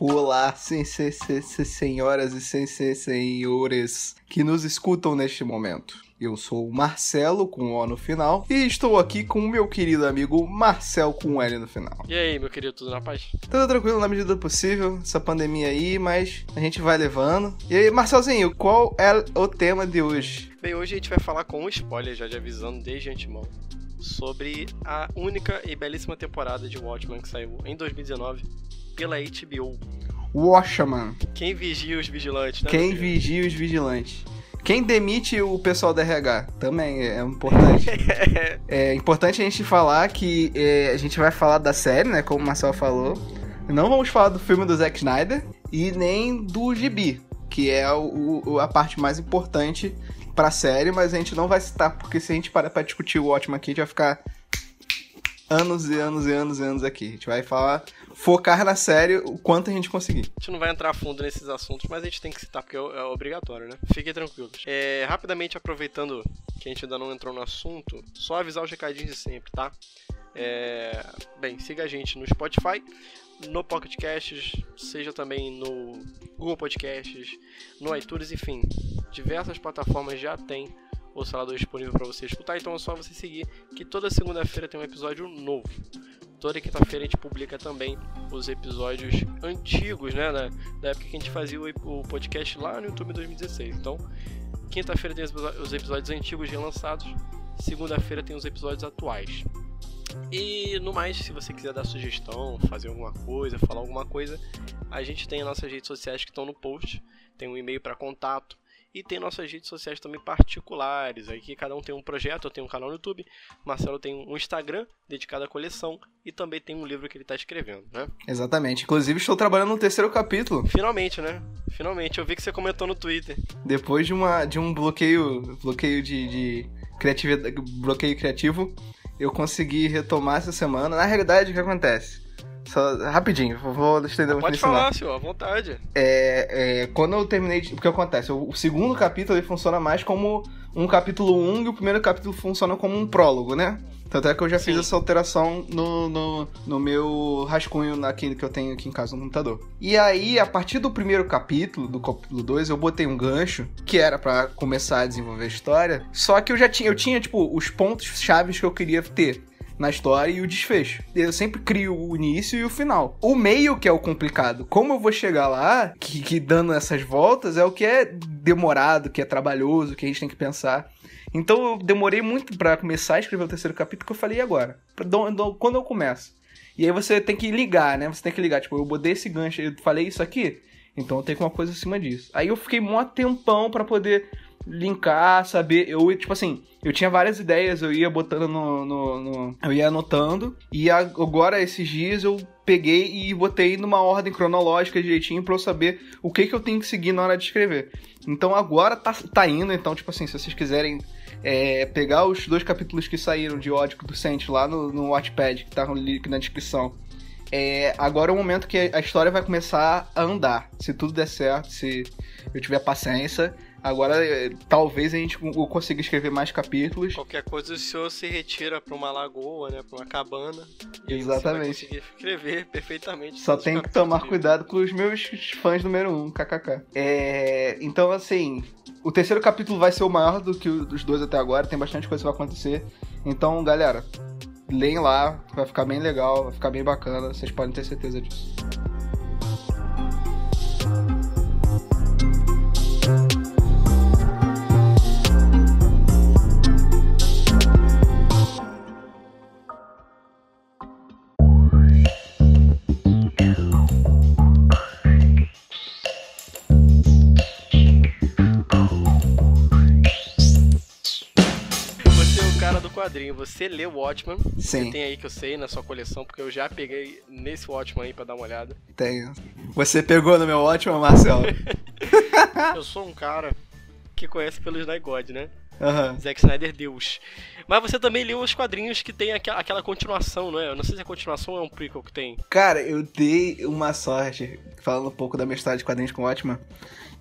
Olá, sim, sim, sim, senhoras e senhores que nos escutam neste momento. Eu sou o Marcelo com O no final e estou aqui com o meu querido amigo Marcel com L no final. E aí, meu querido, tudo na paz? Tudo tranquilo na medida do possível, essa pandemia aí, mas a gente vai levando. E aí, Marcelzinho, qual é o tema de hoje? Bem, hoje a gente vai falar com um spoiler, já de avisando desde antemão, sobre a única e belíssima temporada de Watchmen que saiu em 2019 pela HBO. Watchman. Quem vigia os vigilantes, né? Quem vigia os vigilantes? Quem demite o pessoal da RH? Também é importante. é importante a gente falar que é, a gente vai falar da série, né? Como o Marcel falou. Não vamos falar do filme do Zack Snyder e nem do Gibi, que é o- o- a parte mais importante pra série, mas a gente não vai citar, porque se a gente parar pra discutir o ótimo aqui, a gente vai ficar anos e anos e anos e anos aqui. A gente vai falar, focar na série o quanto a gente conseguir. A gente não vai entrar fundo nesses assuntos, mas a gente tem que citar porque é é obrigatório, né? Fiquem tranquilos. É, rapidamente aproveitando que a gente ainda não entrou no assunto, só avisar os recadinhos de sempre, tá? É, bem, siga a gente no Spotify, no Pocket Casts, seja também no Google Podcasts, no iTunes, enfim, diversas plataformas já tem o salador disponível para você escutar, então é só você seguir que toda segunda-feira tem um episódio novo. Toda quinta-feira a gente publica também os episódios antigos, né? Da, da época que a gente fazia o, o podcast lá no YouTube 2016. Então, quinta-feira tem os episódios antigos relançados, segunda-feira tem os episódios atuais. E no mais, se você quiser dar sugestão, fazer alguma coisa, falar alguma coisa, a gente tem as nossas redes sociais que estão no post, tem um e-mail para contato e tem nossas redes sociais também particulares. Aqui cada um tem um projeto, eu tenho um canal no YouTube, Marcelo tem um Instagram dedicado à coleção e também tem um livro que ele está escrevendo, né? Exatamente. Inclusive, estou trabalhando no terceiro capítulo. Finalmente, né? Finalmente, eu vi que você comentou no Twitter. Depois de, uma, de um bloqueio, bloqueio de, de criatividade, bloqueio criativo, eu consegui retomar essa semana. Na realidade, o que acontece? Só, rapidinho, vou- estender muito Pode nisso não. falar, senhor, à vontade. É, é, quando eu terminei, de, o que acontece? O, o segundo capítulo ele funciona mais como um capítulo 1 e o primeiro capítulo funciona como um prólogo, né? Tanto é que eu já fiz Sim. essa alteração no, no, no meu rascunho aqui, que eu tenho aqui em casa no computador. E aí, a partir do primeiro capítulo, do capítulo 2, eu botei um gancho, que era pra começar a desenvolver a história. Só que eu já tinha, eu tinha, tipo, os pontos chaves que eu queria ter na história e o desfecho. Eu sempre crio o início e o final. O meio que é o complicado. Como eu vou chegar lá, que, que dando essas voltas, é o que é demorado, que é trabalhoso, que a gente tem que pensar. Então eu demorei muito pra começar a escrever o terceiro capítulo, que eu falei, e agora? Do- do- Quando eu começo? E aí você tem que ligar, né? Você tem que ligar, tipo, eu botei esse gancho, eu falei isso aqui, então eu tenho uma coisa acima disso. Aí eu fiquei mó tempão pra poder linkar, saber. Eu, tipo assim, eu tinha várias ideias, eu ia botando no. no- no- eu ia anotando. E agora, esses dias, eu peguei e botei numa ordem cronológica direitinho pra eu saber o que, que eu tenho que seguir na hora de escrever. Então agora tá, tá indo, então, tipo assim, se vocês quiserem é, pegar os dois capítulos que saíram de Ódico do Sente lá no, no Watchpad, que tá no link na descrição. É, agora é o momento que a história vai começar a andar. Se tudo der certo, se eu tiver paciência. Agora, é, talvez a gente consiga escrever mais capítulos. Qualquer coisa o senhor se retira pra uma lagoa, né? Pra uma cabana. E Exatamente. Escrever perfeitamente. Só tem que tomar cuidado com os meus fãs número 1, um, kkk. É, então, assim, o terceiro capítulo vai ser o maior do que os dois até agora, tem bastante coisa que vai acontecer. Então, galera, leem lá, vai ficar bem legal, vai ficar bem bacana, vocês podem ter certeza disso. Você lê o Watchman. Sim. Você tem aí que eu sei na sua coleção, porque eu já peguei nesse Watchman aí pra dar uma olhada. Tenho. Você pegou no meu ótimo, Marcelo? Eu sou um cara que conhece pelo Sny God, né? Aham. Zack Snyder Deus. Mas você também leu os quadrinhos que tem aqua- aquela continuação, não é? Eu não sei se a continuação é um prequel que tem. Cara, eu dei uma sorte, falando um pouco da minha história de quadrinhos com o Watchman.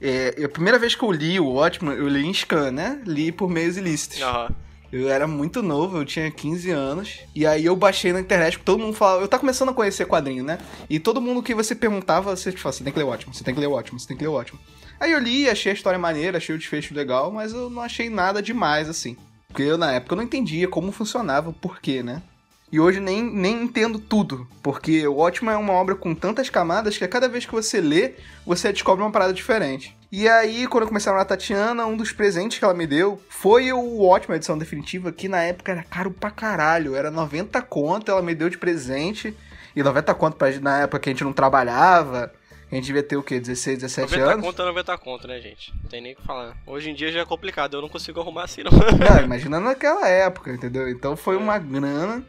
É, a primeira vez que eu li o Watchman, eu li em scan, né? Li por meios ilícitos. Aham. Eu era muito novo, eu tinha 15 anos. E aí eu baixei na internet, porque todo mundo falava. Eu tava começando a conhecer quadrinho, né? E todo mundo que você perguntava, você tipo, você tem que ler o Watchman, você tem que ler o Watchman, você tem que ler o Watchman. Aí eu li, achei a história maneira, achei o desfecho legal, mas eu não achei nada demais assim. Porque eu, na época, eu não entendia como funcionava, o porquê, né? E hoje nem, nem entendo tudo, porque o Watchmen é uma obra com tantas camadas que a cada vez que você lê, você descobre uma parada diferente. E aí, quando eu comecei a Tatiana, um dos presentes que ela me deu foi o a edição definitiva, que na época era caro pra caralho, era 90 conto, ela me deu de presente. E 90 conto pra, na época que a gente não trabalhava, a gente devia ter o quê? 16, 17 90 anos? conto é 90 conto, né, gente? Não tem nem o que falar. Hoje em dia já é complicado, eu não consigo arrumar assim, não. Não, imagina naquela época, entendeu? Então foi É. uma grana.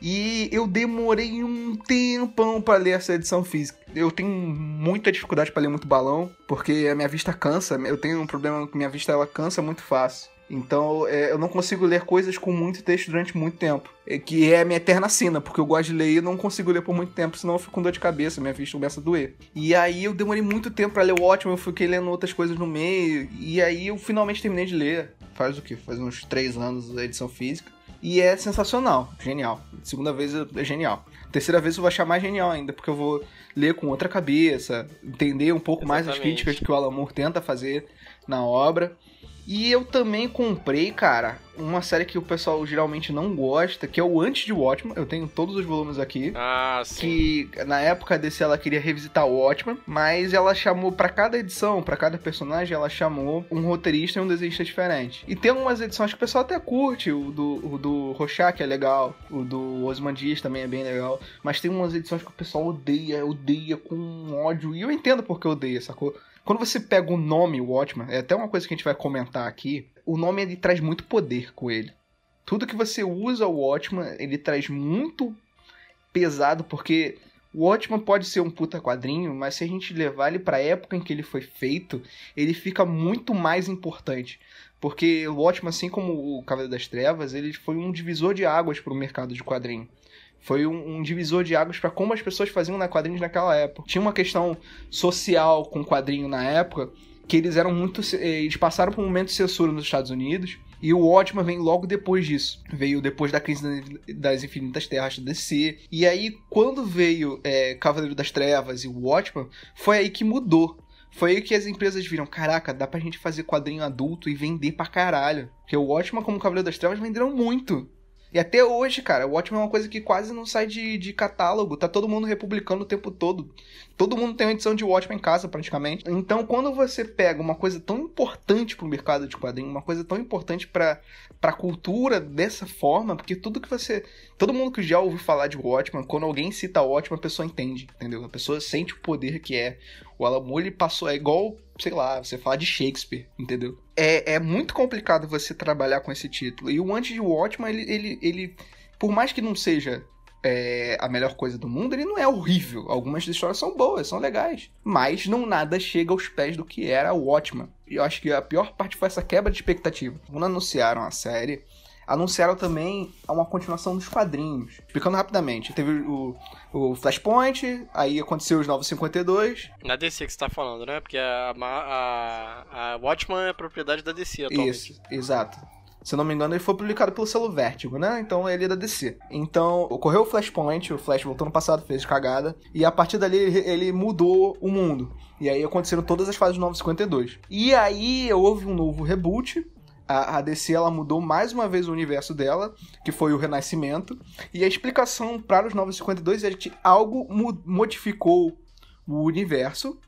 E eu demorei um tempão pra ler essa edição física. Eu tenho muita dificuldade pra ler muito balão, porque a minha vista cansa. Eu tenho um problema que minha vista ela cansa muito fácil. Então é, eu não consigo ler coisas com muito texto durante muito tempo. É, que é a minha eterna sina, porque eu gosto de ler e não consigo ler por muito tempo, senão eu fico com dor de cabeça, minha vista começa a doer. E aí eu demorei muito tempo pra ler o ótimo, eu fiquei lendo outras coisas no meio. E aí eu finalmente terminei de ler. Faz o quê? Faz uns três anos a edição física. E é sensacional, genial. Segunda vez é genial. Terceira vez eu vou achar mais genial ainda, porque eu vou ler com outra cabeça, entender um pouco mais as Exatamente. críticas que o Alan Moore tenta fazer na obra. E eu também comprei, cara, uma série que o pessoal geralmente não gosta, que é o Antes de Watchmen. Eu tenho todos os volumes aqui. Ah, sim. Que na época desse ela queria revisitar o Watchmen, mas ela chamou pra cada edição, pra cada personagem, ela chamou um roteirista e um desenhista diferente. E tem algumas edições que o pessoal até curte, o do, o do Rorschach é legal, o do Osmandias também é bem legal, mas tem umas edições que o pessoal odeia, odeia com ódio, e eu entendo porque odeia, sacou? Quando você pega o nome Watchman, é até uma coisa que a gente vai comentar aqui, o nome ele traz muito poder com ele. Tudo que você usa o Watchman, ele traz muito pesado, porque o Watchman pode ser um puta quadrinho, mas se a gente levar ele pra época em que ele foi feito, ele fica muito mais importante. Porque o Watchman, assim como o Cavaleiro das Trevas, ele foi um divisor de águas pro mercado de quadrinho. Foi um, um divisor de águas para como as pessoas faziam na quadrinhos naquela época. Tinha uma questão social com quadrinho na época, que eles eram muito. eh, Eles passaram por um momento de censura nos Estados Unidos. E o Watchman vem logo depois disso. Veio depois da crise das Infinitas Terras da DC. E aí, quando veio é, Cavaleiro das Trevas e o Watchman, foi aí que mudou. Foi aí que as empresas viram, caraca, dá pra gente fazer quadrinho adulto e vender pra caralho. Porque o Watchman, como Cavaleiro das Trevas, venderam muito. E até hoje, cara, o Watchmen é uma coisa que quase não sai de, de catálogo. Tá todo mundo republicando o tempo todo. Todo mundo tem uma edição de Watchmen em casa, praticamente. Então, quando você pega uma coisa tão importante pro mercado de quadrinho, uma coisa tão importante pra, pra cultura dessa forma, porque tudo que você. Todo mundo que já ouviu falar de Watchmen, quando alguém cita Watchmen, a pessoa entende, entendeu? A pessoa sente o poder que é. O Alan Moore, ele passou. É igual, sei lá, você falar de Shakespeare, entendeu? É, é muito complicado você trabalhar com esse título. E o Antes de Watchmen, ele, ele, ele por mais que não seja é, a melhor coisa do mundo, ele não é horrível. Algumas histórias são boas, são legais. Mas não nada chega aos pés do que era o Watchmen. E eu acho que a pior parte foi essa quebra de expectativa. Quando anunciaram a série, anunciaram também uma continuação dos quadrinhos. Explicando rapidamente, teve o, o Flashpoint, aí aconteceu os Novos 52. Na DC que você tá falando, né? Porque a, a, a Watchman é propriedade da DC atualmente. Isso, exato. Se não me engano, ele foi publicado pelo selo Vertigo, né? Então ele é da DC. Então, ocorreu o Flashpoint, o Flash voltou no passado, fez cagada. E a partir dali ele, ele mudou o mundo. E aí aconteceram todas as fases do 952. E aí houve um novo reboot. A, DC ela mudou mais uma vez o universo dela, que foi o Renascimento. E a explicação para os 952 é que algo modificou o universo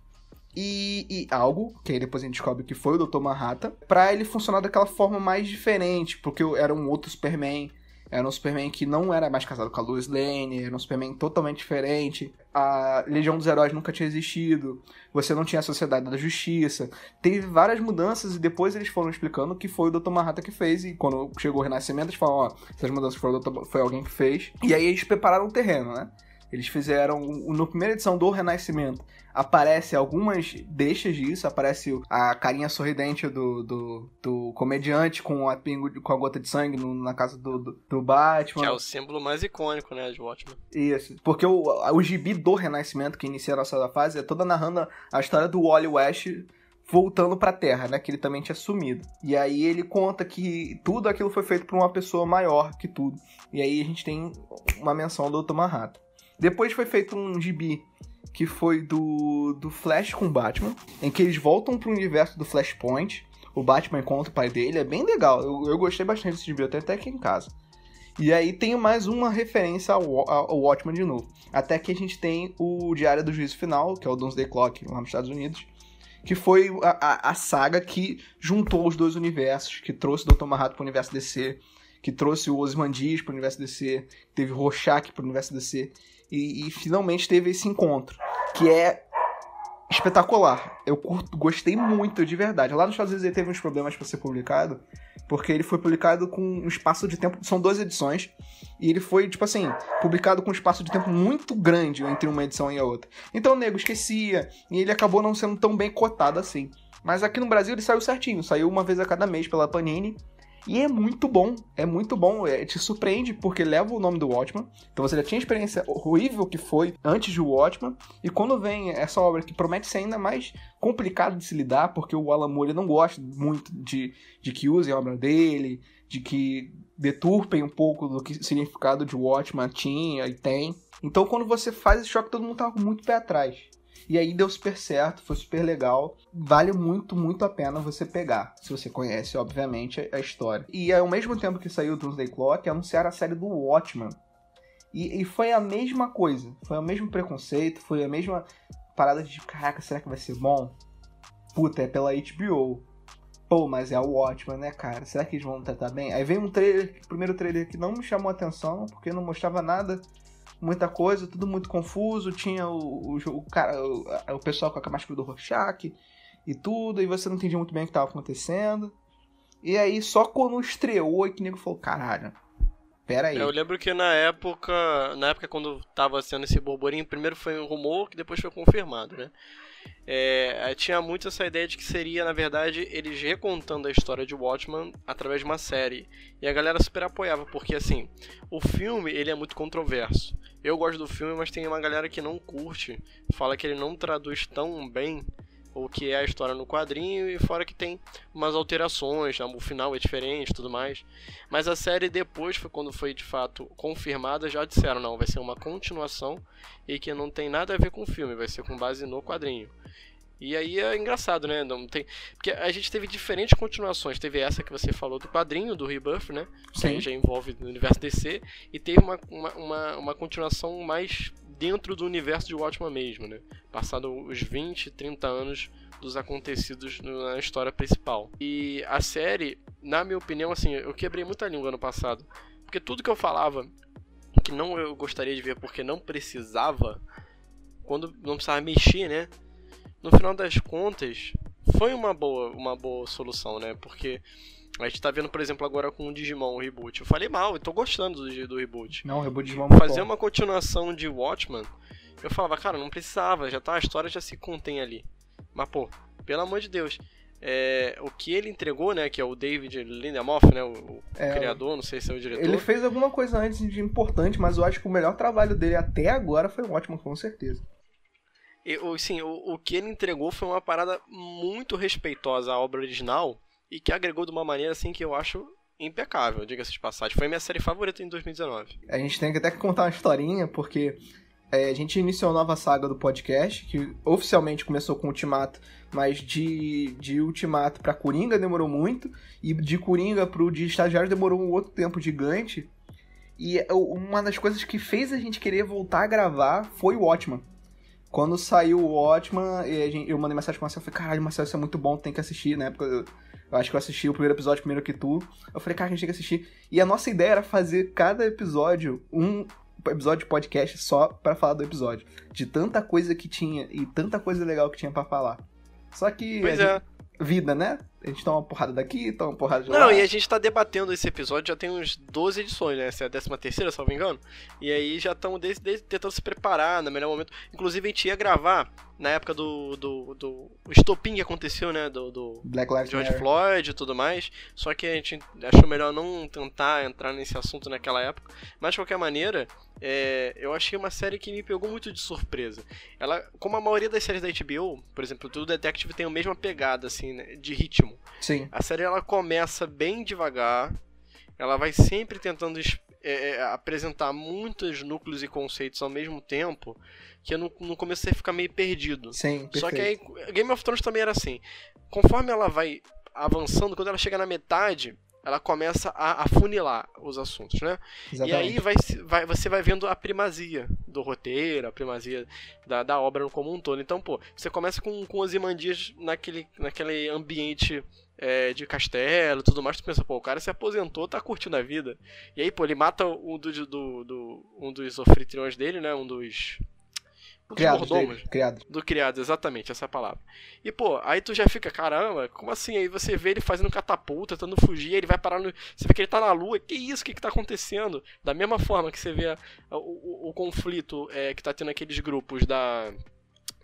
e, e algo, que aí depois a gente descobre que foi o Dr. Manhattan, pra ele funcionar daquela forma mais diferente, porque era um outro Superman, era um Superman que não era mais casado com a Lois Lane, era um Superman totalmente diferente, a Legião dos Heróis nunca tinha existido, você não tinha a Sociedade da Justiça, teve várias mudanças e depois eles foram explicando que foi o Dr. Manhattan que fez, e quando chegou o Renascimento eles falaram, ó, essas mudanças foram, foi alguém que fez, e aí eles prepararam o terreno, né? Eles fizeram, no primeira edição do Renascimento, aparece algumas deixas disso, aparece a carinha sorridente do, do, do comediante com a, pingo, com a gota de sangue no, na casa do, do, do, Batman. Que é o símbolo mais icônico, né, de Watchmen. Isso, porque o, o gibi do Renascimento, que inicia a nossa fase, é toda narrando a história do Wally West voltando pra Terra, né? Que ele também tinha sumido. E aí ele conta que tudo aquilo foi feito por uma pessoa maior que tudo. E aí a gente tem uma menção do Dr. Manhattan. Depois foi feito um gibi que foi do, do Flash com Batman, em que eles voltam pro universo do Flashpoint. O Batman encontra o pai dele, é bem legal. Eu, eu gostei bastante desse gibi, até aqui em casa. E aí tem mais uma referência ao, ao Watchmen de novo. Até que a gente tem o Diário do Juízo Final, que é o Doomsday Clock lá nos Estados Unidos, que foi a, a, a saga que juntou os dois universos, que trouxe o Dr. Manhattan pro universo DC, que trouxe o Ozymandias pro universo DC, teve Rorschach pro universo DC, e, e finalmente teve esse encontro, que é espetacular. Eu curto, gostei muito, de verdade. Lá nos Estados Unidos ele teve uns problemas para ser publicado, porque ele foi publicado com um espaço de tempo. São duas edições. E ele foi, tipo assim, publicado com um espaço de tempo muito grande entre uma edição e a outra. Então o nego esquecia, e ele acabou não sendo tão bem cotado assim. Mas aqui no Brasil ele saiu certinho, saiu uma vez a cada mês pela Panini. E é muito bom, é muito bom, é, te surpreende porque leva o nome do Watchman. Então você já tinha experiência horrível que foi antes do Watchman. E quando vem essa obra que promete ser ainda mais complicada de se lidar, porque o Alan Moore não gosta muito de, de que usem a obra dele, de que deturpem um pouco do que significado de Watchman tinha e tem. Então quando você faz esse choque, todo mundo tá muito pé atrás. E aí deu super certo, foi super legal. Vale muito, muito a pena você pegar, se você conhece, obviamente, a história. E ao mesmo tempo que saiu o Doomsday Clock, anunciaram a série do Watchmen. E, e foi a mesma coisa, foi o mesmo preconceito, foi a mesma parada de caraca, será que vai ser bom? Puta, é pela HBO. Pô, mas é o Watchmen, né, cara? Será que eles vão tratar bem? Aí veio um trailer, primeiro trailer que não me chamou a atenção, porque não mostrava nada muita coisa, tudo muito confuso. Tinha o, o, o cara, o, o, pessoal com a máscara do Rorschach e tudo, e você não entendia muito bem o que estava acontecendo. E aí, só quando estreou, é que o nego falou: caralho, pera aí. Eu lembro que na época, na época quando tava sendo esse burburinho, primeiro foi um rumor que depois foi confirmado, né? É, tinha muito essa ideia de que seria, na verdade, eles recontando a história de Watchman através de uma série. E a galera super apoiava, porque assim, o filme ele é muito controverso. Eu gosto do filme, mas tem uma galera que não curte, fala que ele não traduz tão bem o que é a história no quadrinho e fora que tem umas alterações, o final é diferente, tudo mais. Mas a série depois foi quando foi de fato confirmada, já disseram não, vai ser uma continuação e que não tem nada a ver com o filme, vai ser com base no quadrinho. E aí é engraçado, né? Não tem... Porque a gente teve diferentes continuações. Teve essa que você falou do quadrinho, do Rebirth, né? Sim. Que já envolve no universo DC. E teve uma, uma, uma, uma continuação mais dentro do universo de Watchmen mesmo, né? Passado os 20, 30 anos dos acontecidos na história principal. E a série, na minha opinião, assim, eu quebrei muita língua ano passado. Porque tudo que eu falava que não eu gostaria de ver porque não precisava, quando não precisava mexer, né? no final das contas, foi uma boa, uma boa solução, né? Porque a gente tá vendo, por exemplo, agora com o Digimon o reboot. Eu falei mal, eu tô gostando do, do reboot. Não, o reboot de Digimon é Fazer uma continuação de Watchman, eu falava, cara, não precisava, já tá, a história já se contém ali. Mas, pô, pelo amor de Deus. É, o que ele entregou, né, que é o David Lindelof, né, o, o é, criador, não sei se é o diretor. Ele fez alguma coisa antes de importante, mas eu acho que o melhor trabalho dele até agora foi o Watchman, com certeza. Eu, sim, o, o que ele entregou foi uma parada muito respeitosa à obra original e que agregou de uma maneira assim que eu acho impecável, diga-se de passagem. Foi minha série favorita em 2019. A gente tem que até contar uma historinha, porque é, a gente iniciou a nova saga do podcast, que oficialmente começou com Ultimato, mas de, de Ultimato pra Coringa demorou muito, e de Coringa pro de Estagiário demorou um outro tempo gigante. E uma das coisas que fez a gente querer voltar a gravar foi o Watchman. Quando saiu o Watchman, eu mandei mensagem pro Marcelo, eu falei, caralho, Marcelo, isso é muito bom, tem que assistir, né? Porque eu, acho que eu assisti o primeiro episódio primeiro que tu. Eu falei, cara, a gente tem que assistir. E a nossa ideia era fazer cada episódio um episódio de podcast só para falar do episódio. De tanta coisa que tinha e tanta coisa legal que tinha para falar. Só que. Pois é. Vida, né? A gente toma uma porrada daqui, toma uma porrada de Não, lá. e a gente tá debatendo esse episódio já tem uns 12 edições, né? Essa é a 13 terceira, se não me engano. E aí já estão tentando se preparar no melhor momento. Inclusive a gente ia gravar na época do. do, do o estopim que aconteceu, né? Do, do Black Lives George Matter. Floyd e tudo mais. Só que a gente achou melhor não tentar entrar nesse assunto naquela época. Mas de qualquer maneira, é, eu achei uma série que me pegou muito de surpresa. Ela, como a maioria das séries da HBO, por exemplo, True Detective tem a mesma pegada, assim, né, de ritmo. Sim. A série ela começa bem devagar, ela vai sempre tentando é, é, apresentar muitos núcleos e conceitos ao mesmo tempo, que eu no, no começo você fica meio perdido. Sim, perfeito. Só que aí, Game of Thrones também era assim. Conforme ela vai avançando, quando ela chega na metade, ela começa a afunilar os assuntos, né? Exatamente. E aí vai, vai- você vai vendo a primazia do roteiro, a primazia da, da obra como um todo. Então, pô, você começa com, com Ozymandias naquele, naquele ambiente é, de castelo e tudo mais, tu pensa, pô, o cara se aposentou, tá curtindo a vida. E aí, pô, ele mata um, do, do, do- um dos anfitriões dele, né? Um dos. Dos Criados mordomos. criados. Do criado, exatamente, essa é a palavra. E, pô, aí tu já fica, caramba, como assim? Aí você vê ele fazendo catapulta, tentando fugir, ele vai parar no. Você vê que ele tá na lua, que isso? O que que tá acontecendo? Da mesma forma que você vê a- o, o- o conflito é, que tá tendo aqueles grupos da.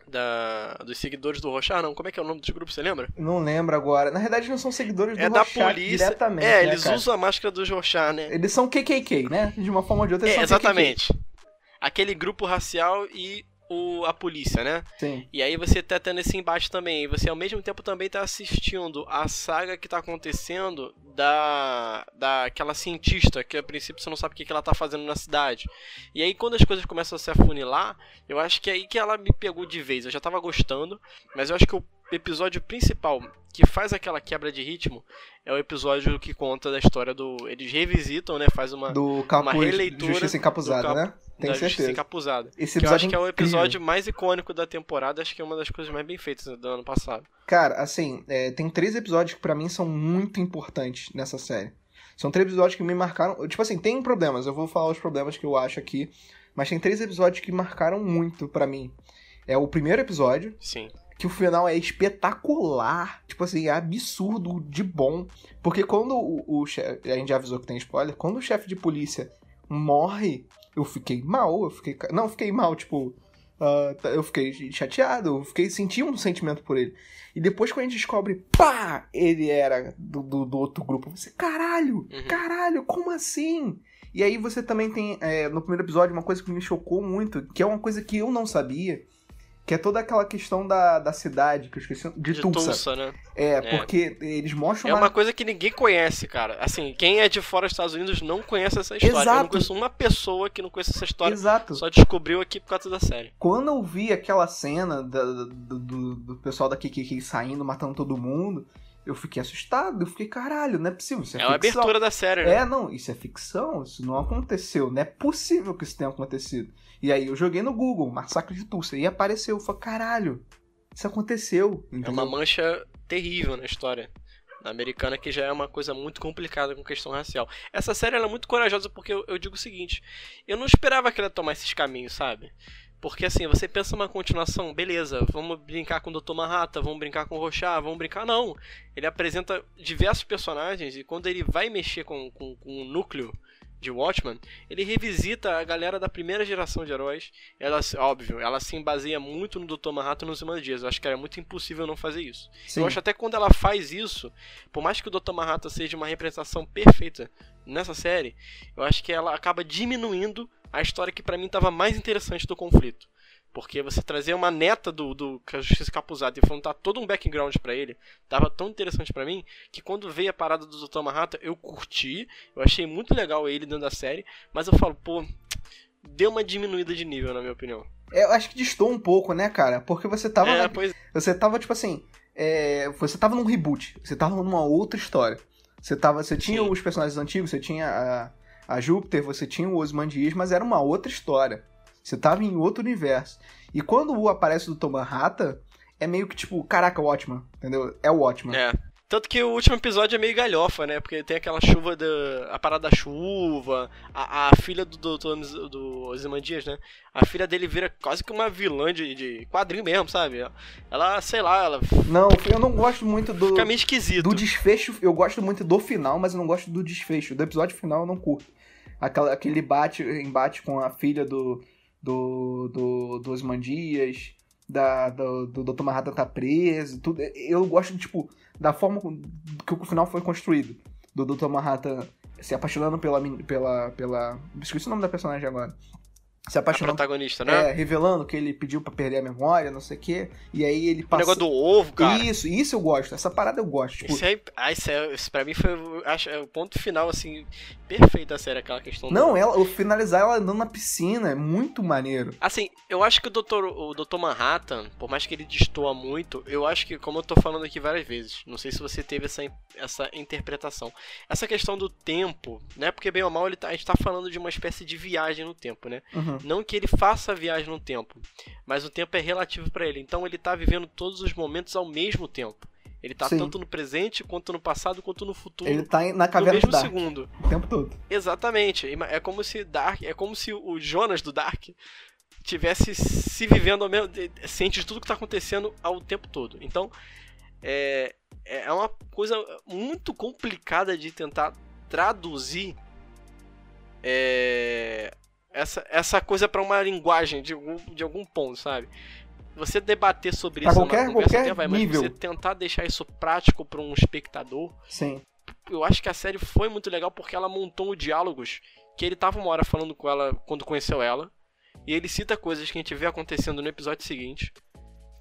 Da, dos seguidores do Rochar, não? Como é que é o nome dos grupos, você lembra? Não lembro agora. Na verdade, não são seguidores do é da polícia. diretamente. é, né, eles cara? usam a máscara do Rochar, né? Eles são KKK, né? De uma forma ou de outra, eles É, são exatamente. Aquele grupo racial e o, a polícia, né? Sim. E aí você tá tendo esse embate também. E você ao mesmo tempo também tá assistindo a saga que tá acontecendo da daquela cientista que a princípio você não sabe o que, que ela tá fazendo na cidade. E aí quando as coisas começam a se afunilar, eu acho que é aí que ela me pegou de vez. Eu já tava gostando, mas eu acho que o episódio principal que faz aquela quebra de ritmo é o episódio que conta da história do eles revisitam, né, faz uma Do capuz, releitura Justiça Encapuzada, cap- né? Tenho da Justiça certeza. Encapuzada. Esse Que eu acho que é o incrível. episódio mais icônico da temporada, acho que é uma das coisas mais bem feitas do ano passado. Cara, assim, é, tem três episódios que pra mim são muito importantes nessa série. São três episódios que me marcaram. Tipo assim, tem problemas, eu vou falar os problemas que eu acho aqui. Mas tem três episódios que marcaram muito pra mim. É o primeiro episódio, Sim. Que o final é espetacular. Tipo assim, é absurdo de bom. Porque quando o, o chefe. A gente já avisou que tem spoiler. Quando o chefe de polícia morre, eu fiquei mal. Eu fiquei. Não, eu fiquei mal, tipo. tá- eu fiquei chateado, eu fiquei senti um sentimento por ele. E depois quando a gente descobre, pá, ele era do, do, do outro grupo, você, caralho, Uhum. caralho, como assim? E aí você também tem, é, no primeiro episódio, uma coisa que me chocou muito, que é uma coisa que eu não sabia, que é toda aquela questão da, da cidade, que eu esqueci, de, De Tulsa. Tulsa, né? É, É. porque eles mostram É lá- uma coisa que ninguém conhece, cara. Assim, quem é de fora dos Estados Unidos não conhece essa história. Eu Exato. não conheço uma pessoa que não conhece essa história. Exato. Só descobriu aqui por causa da série. Quando eu vi aquela cena da- do, do, do pessoal da KKK saindo, matando todo mundo, eu fiquei assustado. Eu fiquei, caralho, não é possível. Isso é, É, a ficção. abertura da série, né? É, não, isso é ficção, isso não aconteceu. Não é possível que isso tenha acontecido. E aí eu joguei no Google, Massacre de Tulsa, e apareceu. Eu falei, caralho, isso aconteceu. É Entendeu? uma mancha terrível na história americana que já é uma coisa muito complicada com questão racial. Essa série ela é muito corajosa porque eu, eu digo o seguinte: eu não esperava que ela tomasse esses caminhos, sabe? Porque assim, você pensa uma continuação, beleza, vamos brincar com o Dr. Manhattan, vamos brincar com o Rorschach, vamos brincar. Não, ele apresenta diversos personagens e quando ele vai mexer com, com, com o núcleo de Watchmen, ele revisita a galera da primeira geração de heróis. Ela, óbvio, ela se baseia muito no Dr. Manhattan nos Humanos Dias. Eu acho que era muito impossível não fazer isso. Sim. Eu acho até quando ela faz isso, por mais que o Dr. Manhattan seja uma representação perfeita nessa série, eu acho que ela acaba diminuindo a história que pra mim tava mais interessante do conflito. Porque você trazer uma neta do, do Justiça Capuzada e montar todo um background pra ele, tava tão interessante pra mim, que quando veio a parada do Dr. Manhattan, eu curti, eu achei muito legal ele dentro da série, mas eu falo, pô, deu uma diminuída de nível, na minha opinião. É, Eu acho que distou um pouco, né, cara? Porque você tava. é, na- pois Você tava, tipo assim. é, Você tava num reboot. Você tava numa outra história. Você tava. Você tinha Sim. os personagens antigos, você tinha a, a Júpiter, você tinha o Osmandias, mas era uma outra história. Você tava em outro universo. E quando aparece o Dr. Manhattan, é meio que tipo, caraca, o Watchman, entendeu? É o Watchman. É. Tanto que o último episódio é meio galhofa, né? Porque tem aquela chuva da. a parada da chuva, a, a filha do doutor do, do Ozymandias, né? A filha dele vira quase que uma vilã de, de quadrinho mesmo, sabe? Ela, sei lá, ela. Não, eu não gosto muito do. Fica meio esquisito. Do desfecho, eu gosto muito do final, mas eu não gosto do desfecho. Do episódio final eu não curto. Aquela, aquele bate, embate com a filha do. Do. do, do Osmandias, da, do, do Dr. Manhattan tá preso, tudo. Eu gosto, tipo, da forma que o final foi construído. Do Dr. Manhattan se apaixonando pela. pela. pela. Esqueci o nome da personagem agora se apaixonando. A protagonista, né? É, revelando que ele pediu para perder a memória, não sei o quê. E aí ele passa. O negócio do ovo, cara. Isso, isso eu gosto. Essa parada eu gosto. Tipo... Isso aí, ah, isso, é, isso pra mim foi acho, é o ponto final, assim, perfeito da série, aquela questão. Não, do... ela, o finalizar ela andando na piscina é muito maneiro. Assim, eu acho que o Dr. o Dr. Manhattan, por mais que ele destoa muito, eu acho que, como eu tô falando aqui várias vezes, não sei se você teve essa, essa interpretação. Essa questão do tempo, né? Porque bem ou mal ele tá, a gente tá falando de uma espécie de viagem no tempo, né? Uhum. Não que ele faça a viagem no tempo, mas o tempo é relativo para ele. Então ele tá vivendo todos os momentos ao mesmo tempo. Ele tá Sim. tanto no presente, quanto no passado, quanto no futuro. Ele tá na caverna no mesmo Dark, segundo. O tempo todo. Exatamente. É como se Dark, é como se o Jonas do Dark tivesse se vivendo ao mesmo, ciente de tudo que tá acontecendo ao tempo todo. Então, é, é uma coisa muito complicada de tentar traduzir é, essa, essa coisa para uma linguagem de algum, de algum ponto, sabe? Você debater sobre pra isso qualquer, qualquer até vai, nível. mas você tentar deixar isso prático para um espectador. Sim. Eu acho que a série foi muito legal porque ela montou diálogos que ele tava uma hora falando com ela quando conheceu ela. E ele cita coisas que a gente vê acontecendo no episódio seguinte.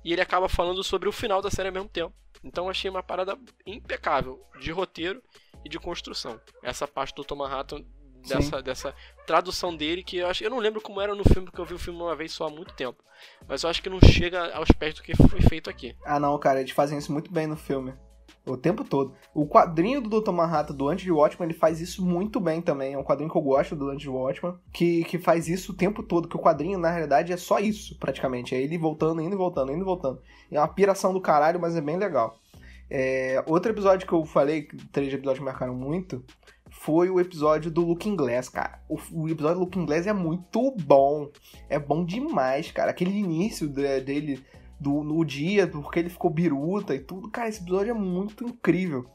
E ele acaba falando sobre o final da série ao mesmo tempo. Então eu achei uma parada impecável de roteiro e de construção. Essa parte do Thomas Hatton dessa, dessa tradução dele, que eu acho eu não lembro como era no filme, porque eu vi o filme uma vez só há muito tempo. Mas eu acho que não chega aos pés do que foi feito aqui. Ah não, cara, eles fazem isso muito bem no filme. O tempo todo. O quadrinho do Dr. Manhattan do Antes de Watchman, ele faz isso muito bem também. É um quadrinho que eu gosto do Antes de Watchman, que, que faz isso o tempo todo. Que o quadrinho, na realidade, é só isso, praticamente. É ele voltando, indo e voltando, indo e voltando. É uma piração do caralho, mas é bem legal. É, outro episódio que eu falei, três episódios que marcaram muito, foi o episódio do Looking Glass, cara. O, o, episódio do Looking Glass é muito bom. É bom demais, cara. Aquele início de, dele do, no dia, porque ele ficou biruta e tudo. Cara, esse episódio é muito incrível.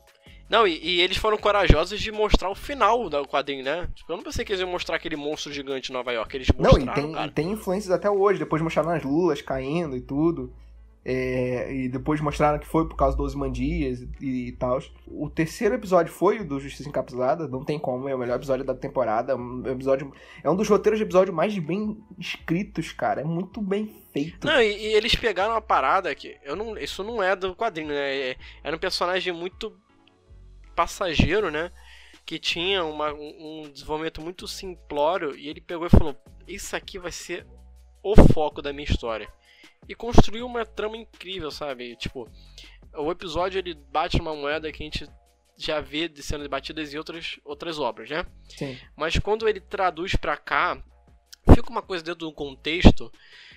Não, e, e, eles foram corajosos de mostrar o final do quadrinho, né? Tipo, eu não pensei que eles iam mostrar aquele monstro gigante em Nova York. Eles mostraram, Não, e tem, cara. tem influências até hoje. Depois mostraram as lulas caindo e tudo. É, e depois mostraram que foi por causa dos mandias e, e tal. O terceiro episódio foi o do Justiça Encapsulada, não tem como, é o melhor episódio da temporada. É um, episódio, é um dos roteiros de episódio mais bem escritos, cara. É muito bem feito. Não, e, e eles pegaram uma parada que. Eu não, isso não é do quadrinho, né? É, era um personagem muito passageiro, né? Que tinha uma, um, um desenvolvimento muito simplório. E ele pegou e falou: Isso aqui vai ser o foco da minha história e construiu uma trama incrível, sabe? Tipo, o episódio ele bate uma moeda que a gente já vê de sendo debatidas em outras, outras obras, né? Sim. Mas quando ele traduz para cá, fica uma coisa dentro do contexto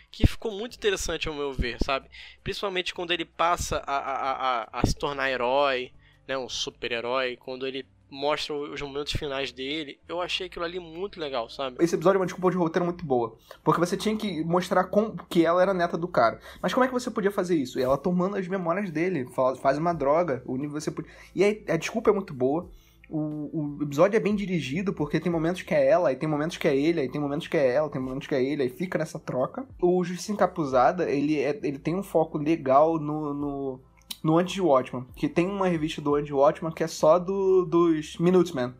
que ficou muito interessante ao meu ver, sabe? Principalmente quando ele passa a, a, a, a se tornar herói, né? Um super-herói, quando ele mostra os momentos finais dele. Eu achei aquilo ali muito legal, sabe? Esse episódio é uma desculpa de roteiro muito boa. Porque você tinha que mostrar com, que ela era neta do cara. Mas como é que você podia fazer isso? Ela tomando as memórias dele, faz uma droga. O nível você podia... E aí, a desculpa é muito boa. O, o, episódio é bem dirigido, porque tem momentos que é ela, e tem momentos que é ele, aí tem momentos que é ela, tem momentos que é ele, aí fica nessa troca. O Justiça Encapuzada, ele, é, ele tem um foco legal no, no no Anti Watchman, que tem uma revista do Anti Watchman que é só do, dos Minutemen,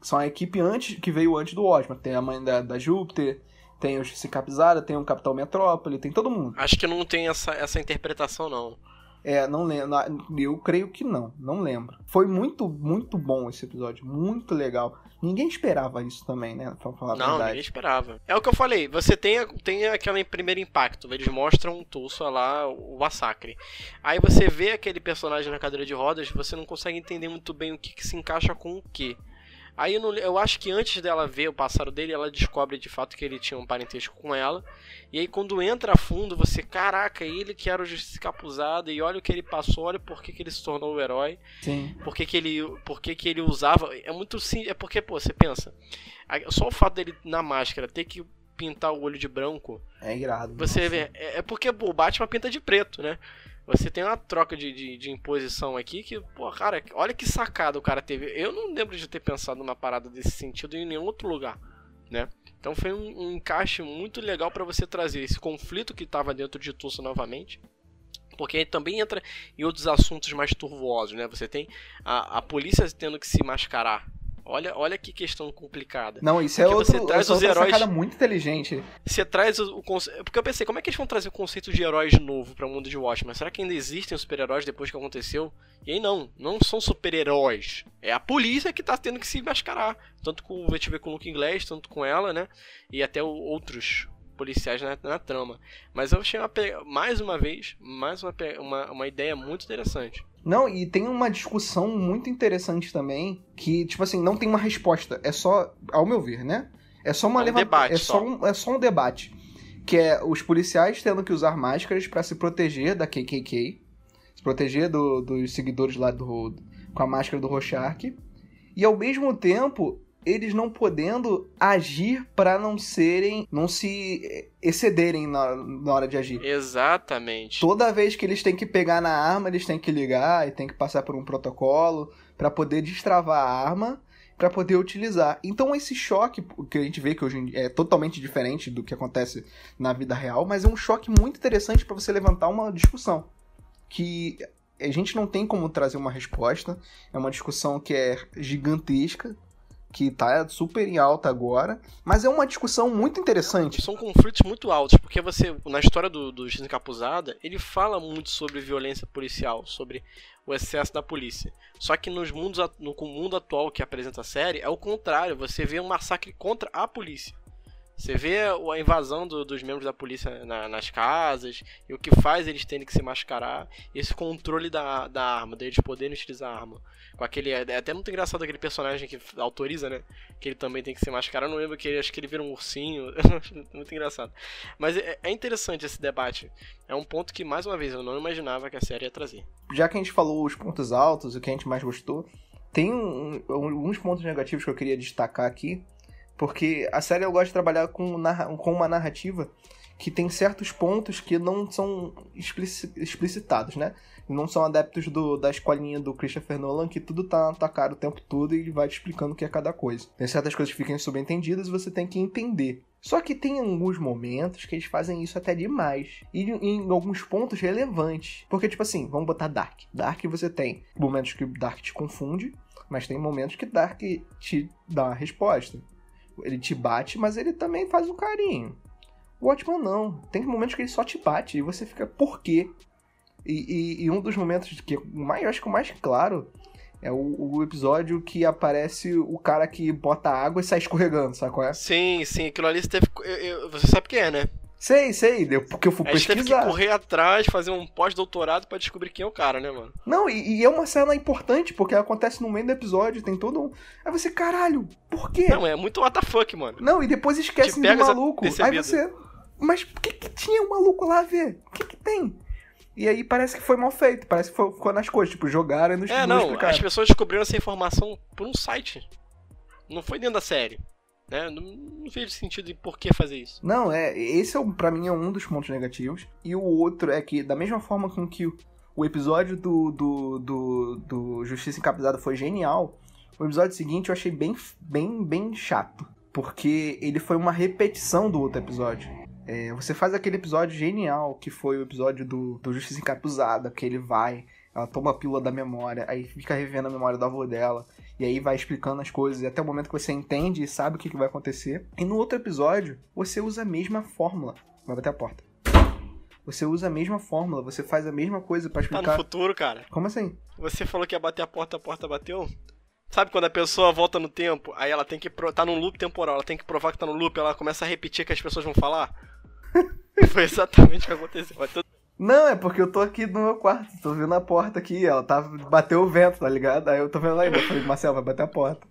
que são a equipe antes que veio antes do Watchman. Tem a mãe da, da Júpiter, tem o Cicapizada, tem o Capitão Metrópole, tem todo mundo. Acho que não tem essa, essa interpretação, não. É, não lembro. Eu creio que não, não lembro. Foi muito, muito bom esse episódio, muito legal. Ninguém esperava isso também, né? Pra falar não, a verdade. ninguém esperava. É o que eu falei, você tem, tem aquele primeiro impacto, eles mostram um Tulsa lá, o massacre. Aí você vê aquele personagem na cadeira de rodas, você não consegue entender muito bem o que, que se encaixa com o que. Aí eu, não- eu acho que antes dela ver o passado dele, ela descobre de fato que ele tinha um parentesco com ela. E aí quando entra a fundo, você, caraca, ele que era o Justiça Capuzada, e olha o que ele passou, olha por que, que ele se tornou o herói, Sim. por que, que ele, por que, que ele usava. É muito sim, é porque, pô, você pensa, só o fato dele na máscara ter que pintar o olho de branco, É irado. você vê, é, é porque pô, o Batman pinta de preto, né? Você tem uma troca de, de, de imposição aqui que, pô, cara, olha que sacada o cara teve. Eu não lembro de ter pensado numa parada desse sentido em nenhum outro lugar, né? Então foi um, um encaixe muito legal pra você trazer esse conflito que tava dentro de Tulsa novamente. Porque aí também entra em outros assuntos mais turvosos, né? Você tem a, a polícia tendo que se mascarar. Olha, olha que questão complicada. Não, isso é Porque outro, você traz os heróis- sacada muito inteligente. Você traz o, o conce- Porque eu pensei, como é que eles vão trazer o conceito de heróis novo para o mundo de Watchmen? Será que ainda existem super-heróis depois que aconteceu? E aí não, não são super-heróis. É a polícia que tá tendo que se mascarar. Tanto com a gente vê com o Luke Inglês, tanto com ela, né? E até o- outros policiais na, na trama. Mas eu achei uma mais uma vez, mais uma, uma, uma ideia muito interessante. Não, e tem uma discussão muito interessante também, que, tipo assim, não tem uma resposta. É só, ao meu ver, né? É só uma É um debate é só só. um, é só um debate. Que é os policiais tendo que usar máscaras pra se proteger da KKK, se proteger do- dos seguidores lá do com a máscara do Rorschach, e ao mesmo tempo eles não podendo agir pra não serem, não se eh, excederem na, na hora de agir. Exatamente. Toda vez que eles têm que pegar na arma, eles têm que ligar e tem que passar por um protocolo pra poder destravar a arma, pra poder utilizar. Então esse choque que a gente vê que hoje em dia é totalmente diferente do que acontece na vida real, mas é um choque muito interessante pra você levantar uma discussão que a gente não tem como trazer uma resposta. É uma discussão que é gigantesca, que tá super em alta agora, mas é uma discussão muito interessante. São conflitos muito altos, porque você, na história do, do X Encapuzada, ele fala muito sobre violência policial, sobre o excesso da polícia. Só que nos mundos, no mundo atual que apresenta a série, é o contrário, você vê um massacre contra a polícia. Você vê a invasão do- dos membros da polícia na- nas casas, e o que faz eles terem que se mascarar, esse controle da, da arma, deles poderem utilizar a arma. Com aquele. É até muito engraçado aquele personagem que autoriza, né? Que ele também tem que se mascarar. Eu não lembro que ele, acho que ele vira um ursinho. muito engraçado. Mas é, é interessante esse debate. É um ponto que, mais uma vez, eu não imaginava que a série ia trazer. já que a gente falou os pontos altos, o que a gente mais gostou, tem um- alguns pontos negativos que eu queria destacar aqui, porque a série eu gosto de trabalhar com, com uma narrativa que tem certos pontos que não são explici- explicitados, né? Não são adeptos do- da escolinha do Christopher Nolan, que tudo tá na tua cara o tempo todo e vai te explicando o que é cada coisa. Tem certas coisas que ficam subentendidas e você tem que entender. Só que tem alguns momentos que eles fazem isso até demais. E em alguns pontos relevantes. Porque, tipo assim, vamos botar Dark. Dark você tem momentos que Dark te confunde, mas tem momentos que Dark te dá uma resposta. Ele te bate, mas ele também faz um carinho. O Watchman não. Tem momentos que ele só te bate e você fica, por quê? E, e- e um dos momentos que mais, eu acho que o mais claro é o, o episódio que aparece o cara que bota água e sai escorregando, sabe qual é? Sim, sim, aquilo ali teve. eu- eu- você sabe o que é, né? Sei, sei, deu- porque eu fui A gente teve que pesquisar. correr atrás, fazer um pós-doutorado pra descobrir quem é o cara, né, mano? Não, e, e é uma cena importante, porque acontece no meio do episódio, tem todo um. Aí você, caralho, por quê? Não, é muito WTF, mano. Não, e depois esquecem Te do maluco. Aí você. Mas por que, que tinha um maluco lá a ver? O que, que tem? E aí parece que foi mal feito, parece que foi- ficou nas coisas, tipo, jogaram e não, É, não não, explicaram. as pessoas descobriram essa informação por um site. Não foi dentro da série. Né? Não, não vejo sentido em por que fazer isso. Não, é, esse é, pra mim é um dos pontos negativos. E o outro é que, da mesma forma com que o, episódio do, do, do, do Justiça Encapuzada foi genial, o episódio seguinte eu achei bem, bem, bem chato. Porque ele foi uma repetição do outro episódio. É, você faz aquele episódio genial, que foi o episódio do, do Justiça Encapuzada, que ele vai, ela toma a pílula da memória, aí fica revendo a memória do avô dela, e aí vai explicando as coisas, e até o momento que você entende e sabe o que, que vai acontecer. E no outro episódio, você usa a mesma fórmula. Vai bater a porta. Você usa a mesma fórmula, você faz a mesma coisa pra Tá no explicar. futuro, cara. Como assim? Você falou que ia bater a porta, a porta bateu? Sabe quando a pessoa volta no tempo, aí ela tem que. Pro... tá num loop temporal, ela tem que provar que tá no loop, ela começa a repetir o que as pessoas vão falar? Foi exatamente o que aconteceu. Mas tudo- Não, é porque eu tô aqui no meu quarto, tô vendo a porta aqui, ela tá bateu o vento, tá ligado? Aí eu tô vendo lá ainda, eu falei, Marcelo, vai bater a porta.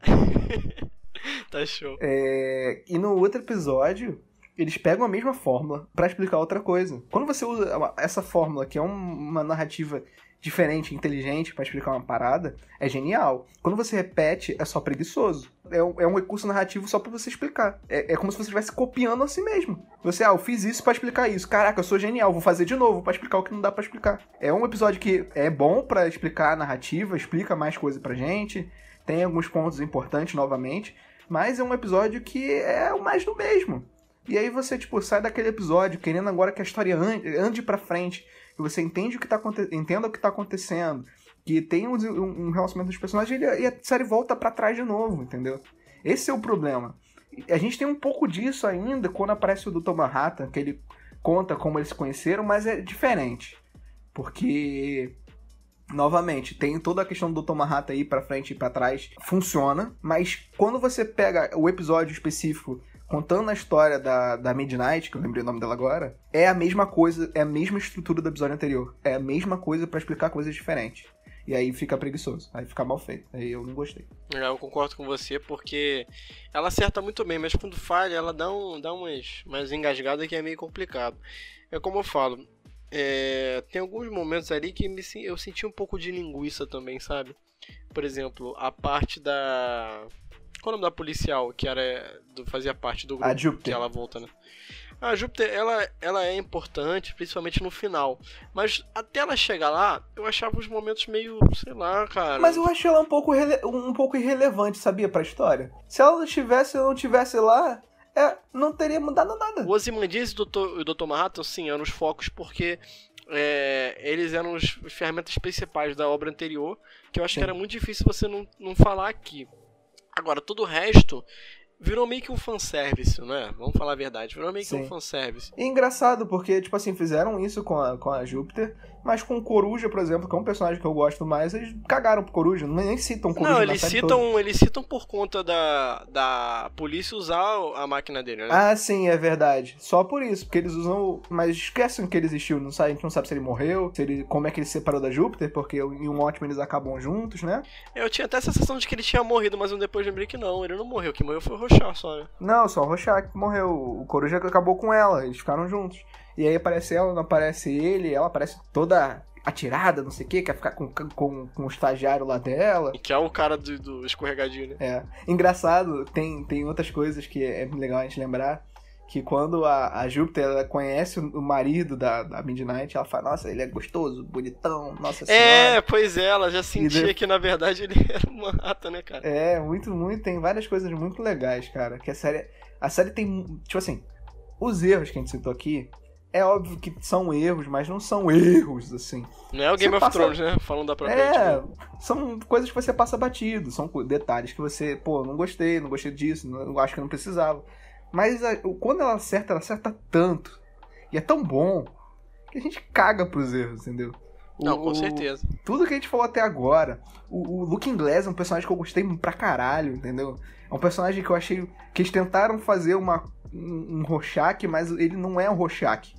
tá show. É, e no outro episódio, eles pegam a mesma fórmula pra explicar outra coisa. Quando você usa essa fórmula, que é uma narrativa diferente, inteligente pra explicar uma parada, é genial. Quando você repete, é só preguiçoso. É um, é um recurso narrativo só pra você explicar. É, é como se você estivesse copiando a si mesmo. Você, ah, eu fiz isso para explicar isso. Caraca, eu sou genial, vou fazer de novo para explicar o que não dá para explicar. É um episódio que é bom para explicar a narrativa, explica mais coisa pra gente, tem alguns pontos importantes novamente, mas é um episódio que é o mais do mesmo. E aí você, tipo, sai daquele episódio querendo agora que a história ande, ande pra frente que você entende o que tá entenda o que tá acontecendo, que tem um, um relacionamento dos personagens e a série volta para trás de novo, entendeu? Esse é o problema. A gente tem um pouco disso ainda quando aparece o Dr. Manhattan, que ele conta como eles se conheceram, mas é diferente. Porque novamente, tem toda a questão do Dr. Manhattan aí para frente e para trás, funciona, mas quando você pega o episódio específico contando a história da, da Midnight, que eu lembrei o nome dela agora, é a mesma coisa, é a mesma estrutura do episódio anterior. É a mesma coisa para explicar coisas diferentes. E aí fica preguiçoso, aí fica mal feito. Aí eu não gostei. É, eu concordo com você, porque ela acerta muito bem, mas quando falha, ela dá, um, dá umas, umas engasgadas que é meio complicado. É como eu falo, é, tem alguns momentos ali que me, eu senti um pouco de linguiça também, sabe? Por exemplo, a parte da qual é o nome da policial que era do, fazia parte do grupo a que ela volta, né? A Júpiter, ela, ela é importante, principalmente no final. Mas até ela chegar lá, eu achava os momentos meio, sei lá, cara. Mas eu achei ela um pouco, um pouco irrelevante, sabia, pra história. Se ela não tivesse, não tivesse lá, é, não teria mudado nada. O Ozymandias e o Dr. Dr. Manhattan, sim, eram os focos porque é, eles eram os ferramentas principais da obra anterior, que eu acho sim. que era muito difícil você não, não falar aqui. Agora, todo o resto virou meio que um fanservice, né? Vamos falar a verdade, virou meio Sim. que um fanservice. E engraçado, porque, tipo assim, fizeram isso com a, com a Júpiter, mas com o Coruja, por exemplo, que é um personagem que eu gosto mais, eles cagaram pro Coruja, nem citam Coruja Não, eles citam, eles citam por conta da, da polícia usar a máquina dele, né? Ah, sim, é verdade. Só por isso, porque eles usam. Mas esquecem que ele existiu, não sabe, a gente não sabe se ele morreu, se ele, como é que ele se separou da Júpiter, porque em um ótimo eles acabam juntos, né? Eu tinha até a sensação de que ele tinha morrido, mas depois lembrei que não, ele não morreu, que morreu foi o Rochar só, né? Não, só o Rochar que morreu. O Coruja acabou com ela, eles ficaram juntos. E aí aparece ela, não aparece ele, ela aparece toda atirada, não sei o que, quer ficar com, com, com o estagiário lá dela. Que é o cara do, do escorregadinho, né? É. Engraçado, tem, tem outras coisas que é legal a gente lembrar. Que quando a, a Júpiter ela conhece o marido da, da Midnight, ela fala, nossa, ele é gostoso, bonitão, nossa senhora. É, pois é, ela já sentia que na verdade ele era uma rata, né, cara? É, muito, muito, tem várias coisas muito legais, cara. Que a série. A série tem. Tipo assim, os erros que a gente citou aqui, é óbvio que são erros, mas não são erros, assim. Não é o Game você of passa... Thrones, né? Falando da própria É, são coisas que você passa batido, são detalhes que você, pô, não gostei, não gostei disso, não, acho que não precisava. Mas a, quando ela acerta, ela acerta tanto. E é tão bom que a gente caga pros erros, entendeu? Não, com certeza. tudo que a gente falou até agora. O, o Luke Inglês é um personagem que eu gostei pra caralho, entendeu? É um personagem que eu achei que eles tentaram fazer uma, um, um Rorschach, mas ele não é um Rorschach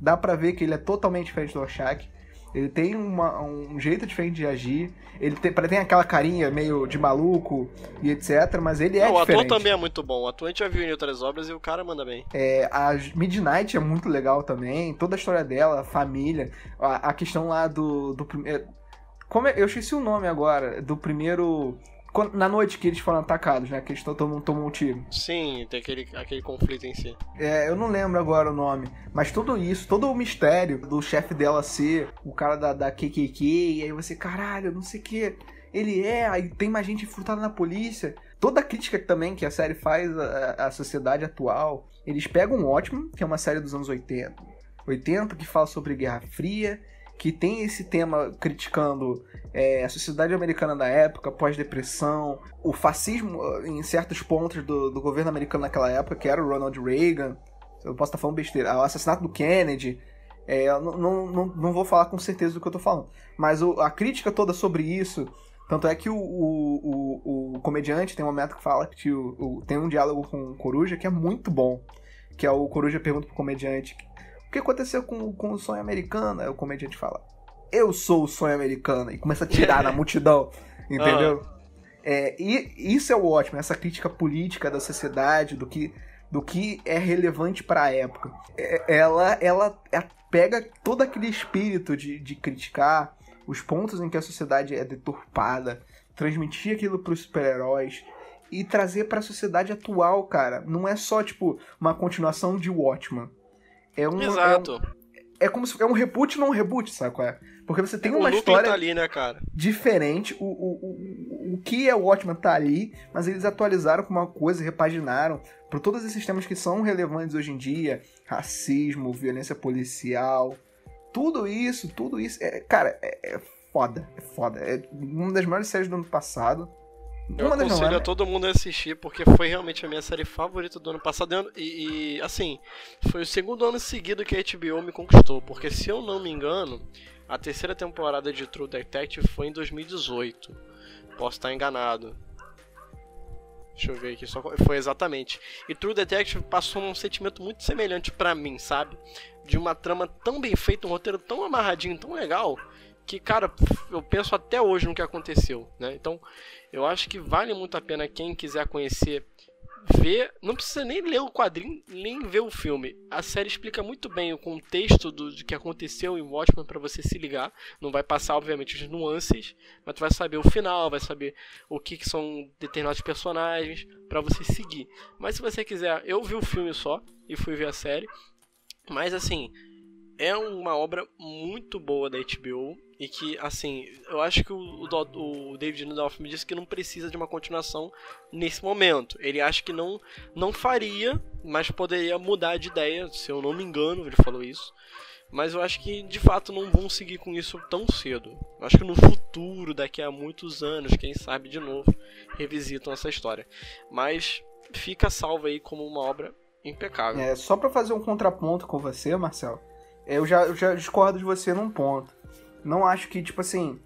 dá para ver que ele é totalmente diferente do Rorschach. Ele tem uma, um jeito diferente de agir. Ele tem, tem aquela carinha meio de maluco e etc, mas ele é Não, diferente. O ator também é muito bom. O ator a gente já viu em outras obras e o cara manda bem. É, a Midnight é muito legal também. Toda a história dela, a família. A, a questão lá do, do primeiro... Como é, eu esqueci o nome agora. Do primeiro na noite que eles foram atacados, né? Que eles tomam, tomam um tiro. Sim, tem aquele, aquele conflito em si. É, eu não lembro agora o nome. Mas tudo isso, todo o mistério do chefe dela ser o cara da, da KKK, e aí você, caralho, não sei o que. Ele é, aí tem mais gente frutada na polícia. Toda a crítica também que a série faz à, à sociedade atual. Eles pegam o Ótimo, que é uma série dos anos 80. 80, que fala sobre Guerra Fria que tem esse tema criticando é, a sociedade americana da época, pós-depressão, o fascismo uh, em certos pontos do, do, governo americano naquela época, que era o Ronald Reagan. Eu posso estar falando besteira. O assassinato do Kennedy. É, eu não, não, não vou falar com certeza do que eu estou falando. Mas o, a crítica toda sobre isso. Tanto é que o, o, o, o comediante tem um momento que fala que o, tem um diálogo com o Coruja que é muito bom. Que é o Coruja pergunta pro comediante que aconteceu com, com o sonho americano? Aí o comediante fala, eu sou o sonho americano, e começa a tirar na multidão, entendeu? É, e isso é o ótimo, essa crítica política da sociedade, do que, do que é relevante para a época. É, ela, ela, ela pega todo aquele espírito de, de criticar os pontos em que a sociedade é deturpada, transmitir aquilo para os super-heróis e trazer para a sociedade atual, cara. Não é só tipo uma continuação de Watchman. É um Exato. É, um, é como se é um reboot não um reboot, sabe qual é? Porque você tem É, uma história tá ali, né, cara? diferente. O, o, o, o que é o Watchman tá ali, mas eles atualizaram com uma coisa, repaginaram para todos esses temas que são relevantes hoje em dia: racismo, violência policial, tudo isso, tudo isso. É, cara, é, é foda, é foda. É uma das maiores séries do ano passado. Eu uma aconselho não, a todo mundo a assistir, porque foi realmente a minha série favorita do ano passado. E, e, assim, foi o segundo ano seguido que a HBO me conquistou. Porque se eu não me engano, a terceira temporada de True Detective foi em 2018. Posso estar enganado. Deixa eu ver aqui, só foi exatamente. E True Detective passou um sentimento muito semelhante pra mim, sabe? De uma trama tão bem feita, um roteiro tão amarradinho, tão legal, que, cara, eu penso até hoje no que aconteceu, né? Então, eu acho que vale muito a pena quem quiser conhecer ver, não precisa nem ler o quadrinho, nem ver o filme. A série explica muito bem o contexto do, do que aconteceu em Watchmen para você se ligar. Não vai passar, obviamente, as nuances, mas tu vai saber o final, vai saber o que, que são determinados personagens para você seguir. Mas se você quiser, eu vi o filme só e fui ver a série. Mas assim, é uma obra muito boa da HBO e que, assim, eu acho que o, o, o David Nudoff me disse que não precisa de uma continuação nesse momento. Ele acha que não, não faria, mas poderia mudar de ideia, se eu não me engano, ele falou isso. Mas eu acho que de fato não vão seguir com isso tão cedo. Eu acho que no futuro, daqui a muitos anos, quem sabe de novo, revisitam essa história. Mas fica salva aí como uma obra impecável. É, só pra fazer um contraponto com você, Marcel, eu já, eu já discordo de você num ponto. Não acho que, tipo assim,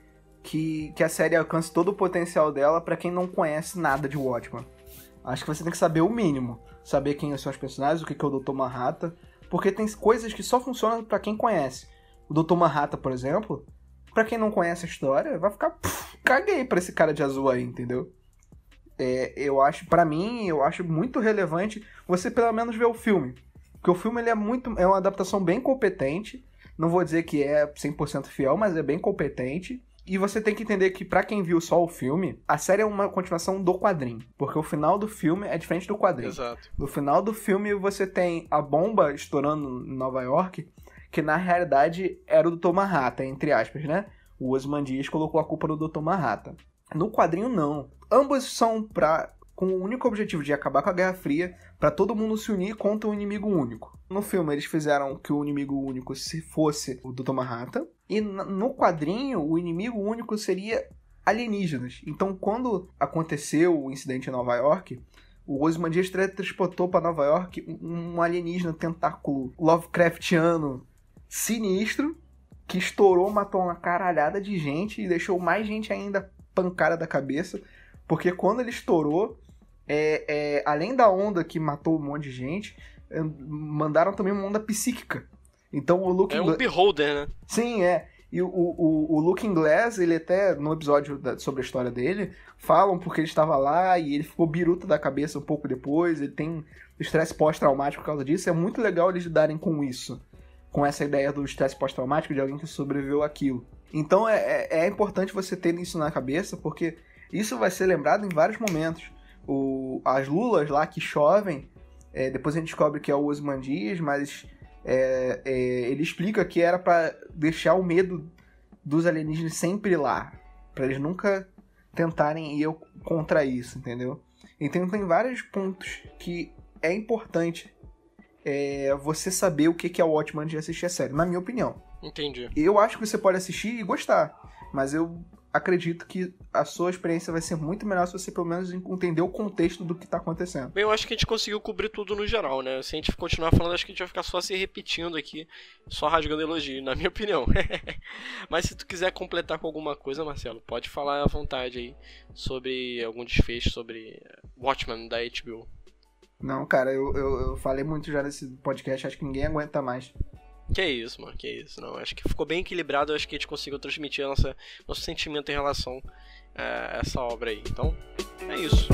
que, que a série alcance todo o potencial dela para quem não conhece nada de Watchmen. Acho que você tem que saber o mínimo. Saber quem são os personagens, o que é o Dr. Manhattan. Porque tem coisas que só funcionam para quem conhece. O Dr. Manhattan, por exemplo, para quem não conhece a história, vai ficar. Pff, caguei pra esse cara de azul aí, entendeu? É, eu acho, para mim, eu acho muito relevante você pelo menos ver o filme. Porque o filme ele é muito. É uma adaptação bem competente. Não vou dizer que é 100% fiel, mas é bem competente. E você tem que entender que, para quem viu só o filme, a série é uma continuação do quadrinho. Porque o final do filme é diferente do quadrinho. Exato. No final do filme, você tem a bomba estourando em Nova York, que na realidade era o Dr. Manhattan, entre aspas, né? O Osman Dias colocou a culpa no Dr. Manhattan. No quadrinho, não. Ambos são pra, com o único objetivo de acabar com a Guerra Fria, para todo mundo se unir contra um inimigo único. No filme, eles fizeram que o inimigo único se fosse o Dr. Manhattan. E no quadrinho, o inimigo único seria alienígenas. Então, quando aconteceu o incidente em Nova York, o Ozymandias transportou para Nova York um alienígena tentáculo Lovecraftiano sinistro que estourou, matou uma caralhada de gente e deixou mais gente ainda pancada da cabeça. Porque quando ele estourou, é, é, além da onda que matou um monte de gente, é, mandaram também uma onda psíquica. Então o Luke É um beholder, né? Sim, é. E o, o, o Looking Glass, ele até, no episódio da, sobre a história dele, falam porque ele estava lá e ele ficou biruta da cabeça um pouco depois, ele tem estresse pós-traumático por causa disso. É muito legal eles lidarem com isso. Com essa ideia do estresse pós-traumático de alguém que sobreviveu àquilo. Então é, é, é importante você ter isso na cabeça, porque isso vai ser lembrado em vários momentos. O, as lulas lá que chovem, é, depois a gente descobre que é o Osmandias, mas é, é, ele explica que era para deixar o medo dos alienígenas sempre lá, para eles nunca tentarem ir contra isso, entendeu? Então tem vários pontos que é importante é, você saber o que é o Watchmen de assistir a série, na minha opinião. Entendi. Eu acho que você pode assistir e gostar, mas eu acredito que a sua experiência vai ser muito melhor se você pelo menos entender o contexto do que tá acontecendo. Bem, eu acho que a gente conseguiu cobrir tudo no geral, né? Se a gente continuar falando, acho que a gente vai ficar só se repetindo aqui, só rasgando elogio, na minha opinião. Mas se tu quiser completar com alguma coisa, Marcelo, pode falar à vontade aí sobre algum desfecho sobre Watchmen da HBO. Não, cara, eu, eu, eu falei muito já nesse podcast, acho que ninguém aguenta mais. Que isso, mano, que isso. Não, acho que ficou bem equilibrado. Acho que a gente conseguiu transmitir nossa, nosso sentimento em relação a essa obra aí. Então, é isso.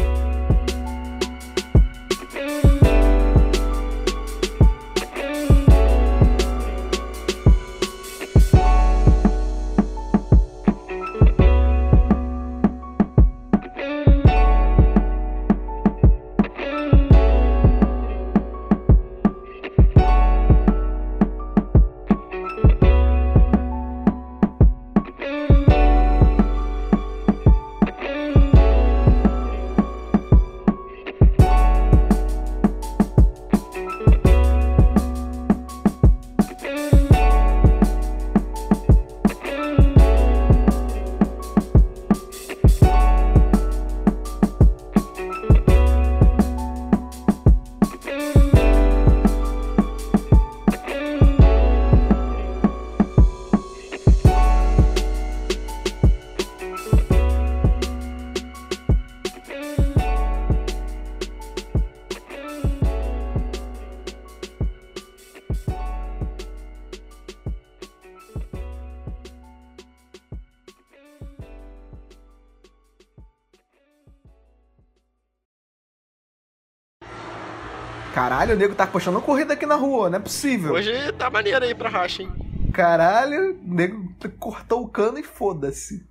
Caralho, o nego tá puxando corrida aqui na rua, não é possível. Hoje tá maneiro aí pra racha, hein? Caralho, o nego cortou o cano e foda-se.